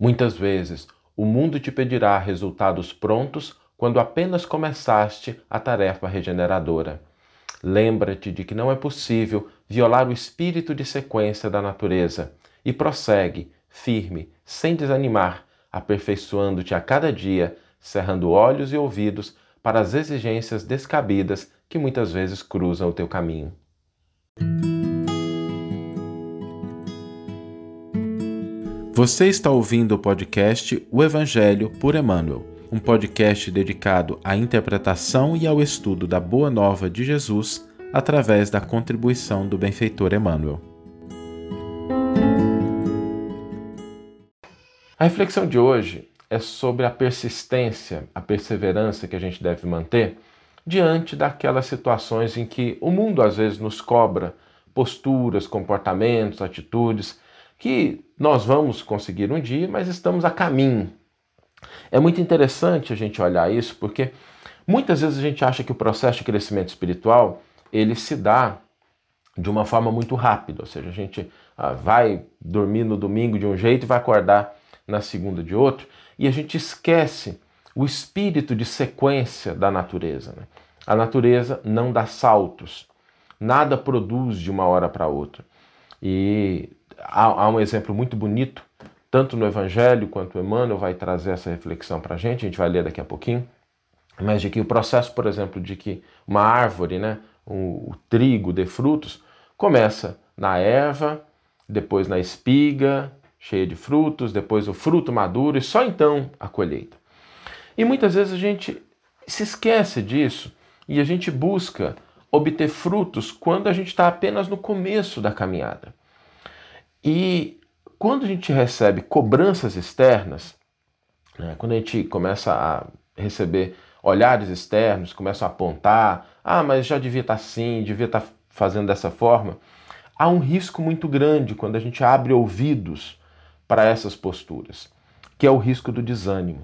Muitas vezes, o mundo te pedirá resultados prontos quando apenas começaste a tarefa regeneradora. Lembra-te de que não é possível violar o espírito de sequência da natureza e prossegue, firme, sem desanimar, aperfeiçoando-te a cada dia, cerrando olhos e ouvidos para as exigências descabidas que muitas vezes cruzam o teu caminho. Você está ouvindo o podcast O Evangelho por Emmanuel, um podcast dedicado à interpretação e ao estudo da Boa Nova de Jesus através da contribuição do benfeitor Emmanuel. A reflexão de hoje é sobre a persistência, a perseverança que a gente deve manter diante daquelas situações em que o mundo às vezes nos cobra posturas, comportamentos, atitudes que nós vamos conseguir um dia, mas estamos a caminho. É muito interessante a gente olhar isso porque muitas vezes a gente acha que o processo de crescimento espiritual ele se dá de uma forma muito rápida, ou seja, a gente ah, vai dormir no domingo de um jeito e vai acordar na segunda de outro, e a gente esquece o espírito de sequência da natureza. Né? A natureza não dá saltos, nada produz de uma hora para outra. E há, há, um exemplo muito bonito, tanto no Evangelho quanto Emmanuel vai trazer essa reflexão para a gente, a gente vai ler daqui a pouquinho, mas de que o processo, por exemplo, de que uma árvore, né, o, o trigo dê frutos, começa na erva, depois na espiga, cheia de frutos, depois o fruto maduro e só então a colheita. E muitas vezes a gente se esquece disso e a gente busca obter frutos quando a gente está apenas no começo da caminhada. E quando a gente recebe cobranças externas, né, quando a gente começa a receber olhares externos, começam a apontar, ah, mas já devia estar tá assim, devia estar tá fazendo dessa forma, há um risco muito grande quando a gente abre ouvidos para essas posturas, que é o risco do desânimo.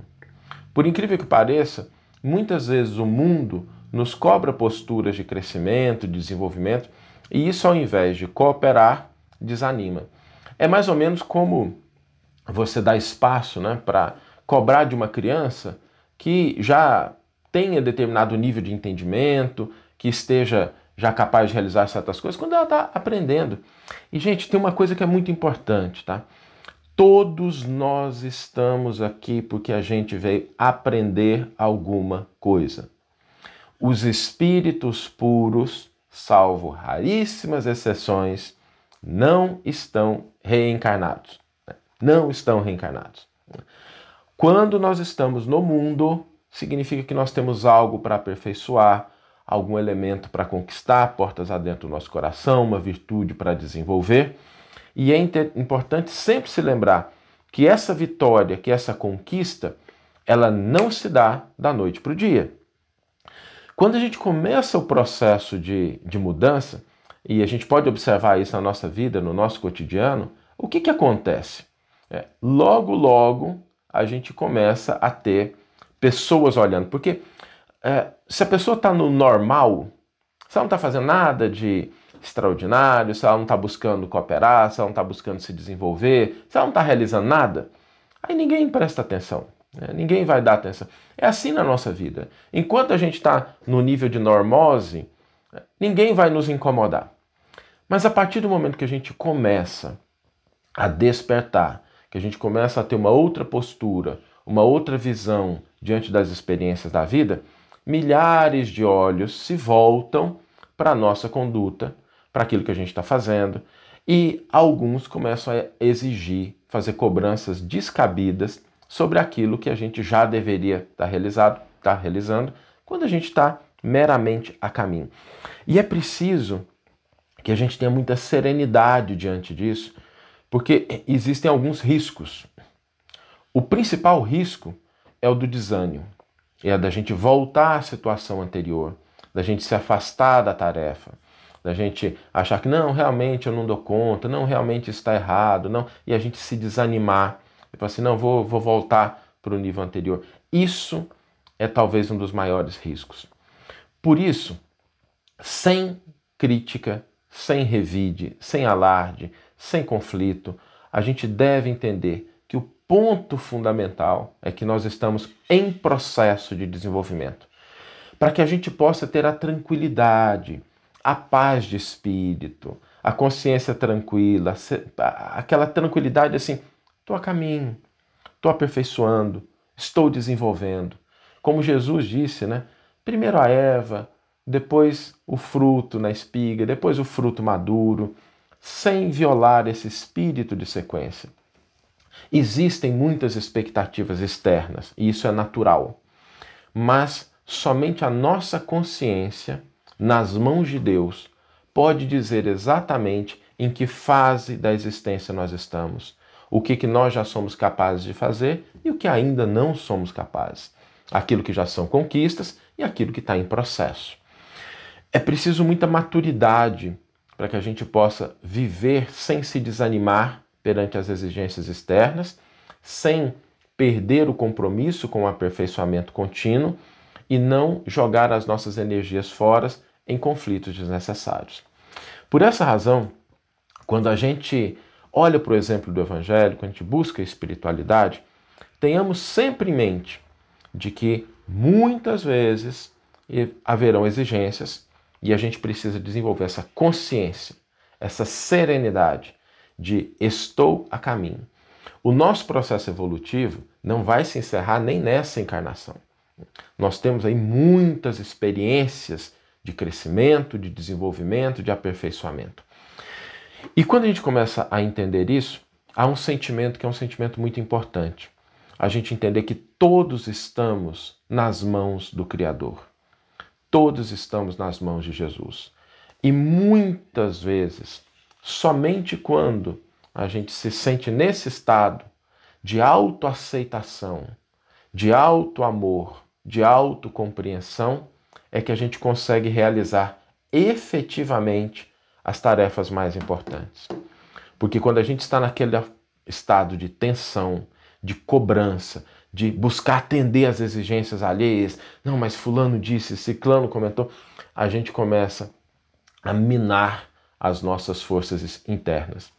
Por incrível que pareça, muitas vezes o mundo nos cobra posturas de crescimento, de desenvolvimento, e isso ao invés de cooperar, desanima. É mais ou menos como você dá espaço né, para cobrar de uma criança que já tenha determinado nível de entendimento, que esteja já capaz de realizar certas coisas, quando ela está aprendendo. E, gente, tem uma coisa que é muito importante, tá? Todos nós estamos aqui porque a gente veio aprender alguma coisa. Os espíritos puros, salvo raríssimas exceções, não estão reencarnados. Né? Não estão reencarnados. Quando nós estamos no mundo, significa que nós temos algo para aperfeiçoar, algum elemento para conquistar, portas adentro do nosso coração, uma virtude para desenvolver. E é importante sempre se lembrar que essa vitória, que essa conquista, ela não se dá da noite para o dia. Quando a gente começa o processo de, de mudança, e a gente pode observar isso na nossa vida, no nosso cotidiano, o que, que acontece? É, logo, logo, a gente começa a ter pessoas olhando. Porque é, se a pessoa está no normal, se ela não está fazendo nada de extraordinário, se ela não está buscando cooperar, se ela não está buscando se desenvolver, se ela não está realizando nada, aí ninguém presta atenção. Né? Ninguém vai dar atenção. É assim na nossa vida. Enquanto a gente está no nível de normose, ninguém vai nos incomodar. Mas a partir do momento que a gente começa a despertar, que a gente começa a ter uma outra postura, uma outra visão diante das experiências da vida, milhares de olhos se voltam para a nossa conduta, para aquilo que a gente está fazendo, e alguns começam a exigir, fazer cobranças descabidas sobre aquilo que a gente já deveria estar tá realizado, tá realizando, quando a gente está meramente a caminho. E é preciso que a gente tenha muita serenidade diante disso, porque existem alguns riscos. O principal risco é o do desânimo, é da gente voltar à situação anterior, da gente se afastar da tarefa, da gente achar que não, realmente eu não dou conta, não, realmente está errado, não, e a gente se desanimar, e falar assim, não, vou, vou voltar para o nível anterior. Isso é talvez um dos maiores riscos. Por isso, sem crítica, sem revide, sem alarde, sem conflito, a gente deve entender que o ponto fundamental é que nós estamos em processo de desenvolvimento. Para que a gente possa ter a tranquilidade, a paz de espírito, a consciência tranquila, aquela tranquilidade assim, estou a caminho, estou aperfeiçoando, estou desenvolvendo. Como Jesus disse, né? Primeiro a erva, depois o fruto na espiga, depois o fruto maduro, sem violar esse espírito de sequência. Existem muitas expectativas externas, e isso é natural. Mas somente a nossa consciência, nas mãos de Deus, pode dizer exatamente em que fase da existência nós estamos, o que, que nós já somos capazes de fazer e o que ainda não somos capazes. Aquilo que já são conquistas e aquilo que está em processo. É preciso muita maturidade para que a gente possa viver sem se desanimar perante as exigências externas, sem perder o compromisso com o aperfeiçoamento contínuo e não jogar as nossas energias fora em conflitos desnecessários. Por essa razão, quando a gente olha para o exemplo do Evangelho, quando a gente busca a espiritualidade, tenhamos sempre em mente de que muitas vezes haverão exigências e a gente precisa desenvolver essa consciência, essa serenidade de estou a caminho. O nosso processo evolutivo não vai se encerrar nem nessa encarnação. Nós temos aí muitas experiências de crescimento, de desenvolvimento, de aperfeiçoamento. E quando a gente começa a entender isso, há um sentimento que é um sentimento muito importante. A gente entender que todos estamos nas mãos do Criador. Todos estamos nas mãos de Jesus. E muitas vezes, somente quando a gente se sente nesse estado de autoaceitação, de auto-amor, de autocompreensão, é que a gente consegue realizar efetivamente as tarefas mais importantes. Porque quando a gente está naquele estado de tensão, de cobrança, de buscar atender às exigências alheias, não, mas fulano disse, ciclano comentou, a gente começa a minar as nossas forças internas.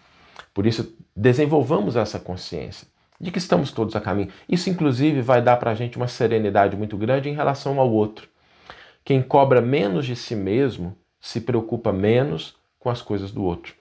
Por isso, desenvolvamos essa consciência de que estamos todos a caminho. Isso, inclusive, vai dar para a gente uma serenidade muito grande em relação ao outro. Quem cobra menos de si mesmo se preocupa menos com as coisas do outro.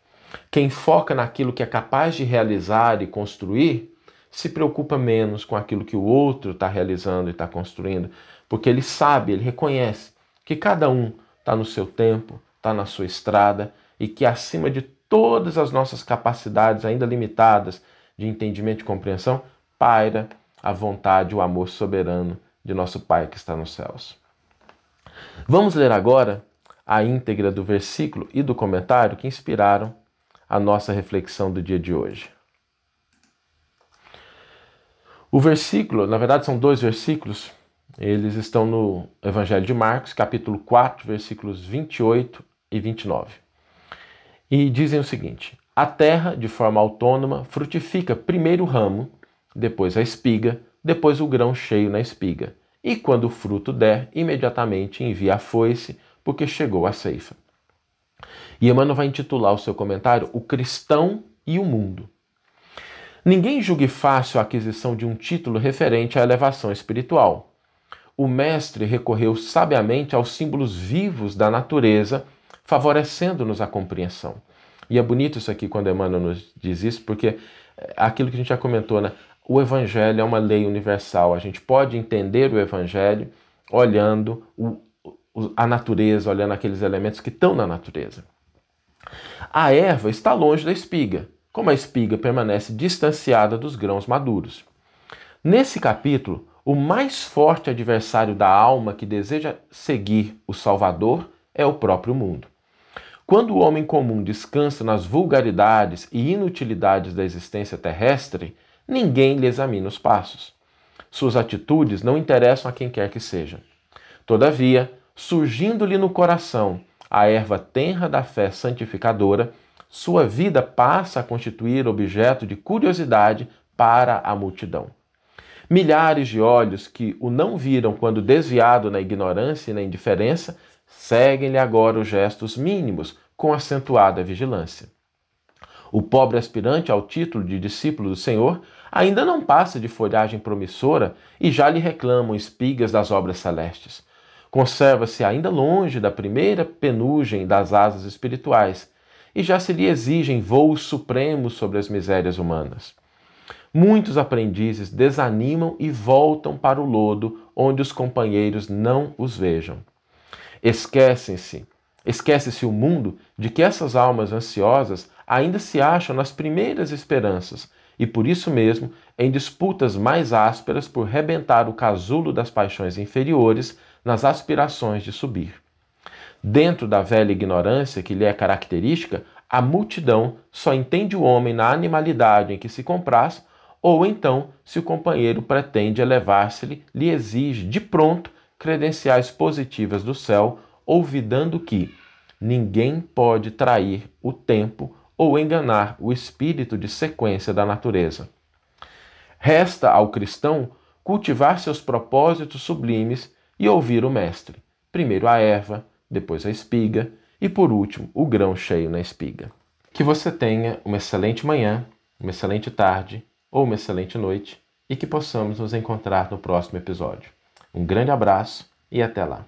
Quem foca naquilo que é capaz de realizar e construir se preocupa menos com aquilo que o outro está realizando e está construindo, porque ele sabe, ele reconhece que cada um está no seu tempo, está na sua estrada e que acima de todas as nossas capacidades ainda limitadas de entendimento e compreensão, paira a vontade, o amor soberano de nosso Pai que está nos céus. Vamos ler agora a íntegra do versículo e do comentário que inspiraram a nossa reflexão do dia de hoje. O versículo, na verdade são dois versículos, eles estão no Evangelho de Marcos, capítulo 4, versículos 28 e 29. E dizem o seguinte: a terra, de forma autônoma, frutifica primeiro o ramo, depois a espiga, depois o grão cheio na espiga. E quando o fruto der, imediatamente envia a foice, porque chegou a ceifa. E Emmanuel vai intitular o seu comentário O Cristão e o Mundo. Ninguém julgue fácil a aquisição de um título referente à elevação espiritual. O mestre recorreu sabiamente aos símbolos vivos da natureza, favorecendo-nos a compreensão. E é bonito isso aqui quando Emmanuel nos diz isso, porque é aquilo que a gente já comentou, né? O Evangelho é uma lei universal. A gente pode entender o Evangelho olhando o, a natureza, olhando aqueles elementos que estão na natureza. A erva está longe da espiga, como a espiga permanece distanciada dos grãos maduros. Nesse capítulo, o mais forte adversário da alma que deseja seguir o Salvador é o próprio mundo. Quando o homem comum descansa nas vulgaridades e inutilidades da existência terrestre, ninguém lhe examina os passos. Suas atitudes não interessam a quem quer que seja. Todavia, surgindo-lhe no coração a erva tenra da fé santificadora, sua vida passa a constituir objeto de curiosidade para a multidão. Milhares de olhos que o não viram quando desviado na ignorância e na indiferença Seguem-lhe agora os gestos mínimos, com acentuada vigilância. O pobre aspirante ao título de discípulo do Senhor ainda não passa de folhagem promissora e já lhe reclamam espigas das obras celestes. Conserva-se ainda longe da primeira penugem das asas espirituais e já se lhe exigem voos supremos sobre as misérias humanas. Muitos aprendizes desanimam e voltam para o lodo onde os companheiros não os vejam. Esquecem-se, esquece-se o mundo de que essas almas ansiosas ainda se acham nas primeiras esperanças e por isso mesmo em disputas mais ásperas por rebentar o casulo das paixões inferiores nas aspirações de subir. Dentro da velha ignorância que lhe é característica, a multidão só entende o homem na animalidade em que se compraz, ou então, se o companheiro pretende elevar-se-lhe, lhe exige de pronto credenciais positivas do céu, olvidando que ninguém pode trair o tempo ou enganar o espírito de sequência da natureza. Resta ao cristão cultivar seus propósitos sublimes e ouvir o Mestre, primeiro a erva, depois a espiga e por último o grão cheio na espiga. Que você tenha uma excelente manhã, uma excelente tarde ou uma excelente noite e que possamos nos encontrar no próximo episódio. Um grande abraço e até lá!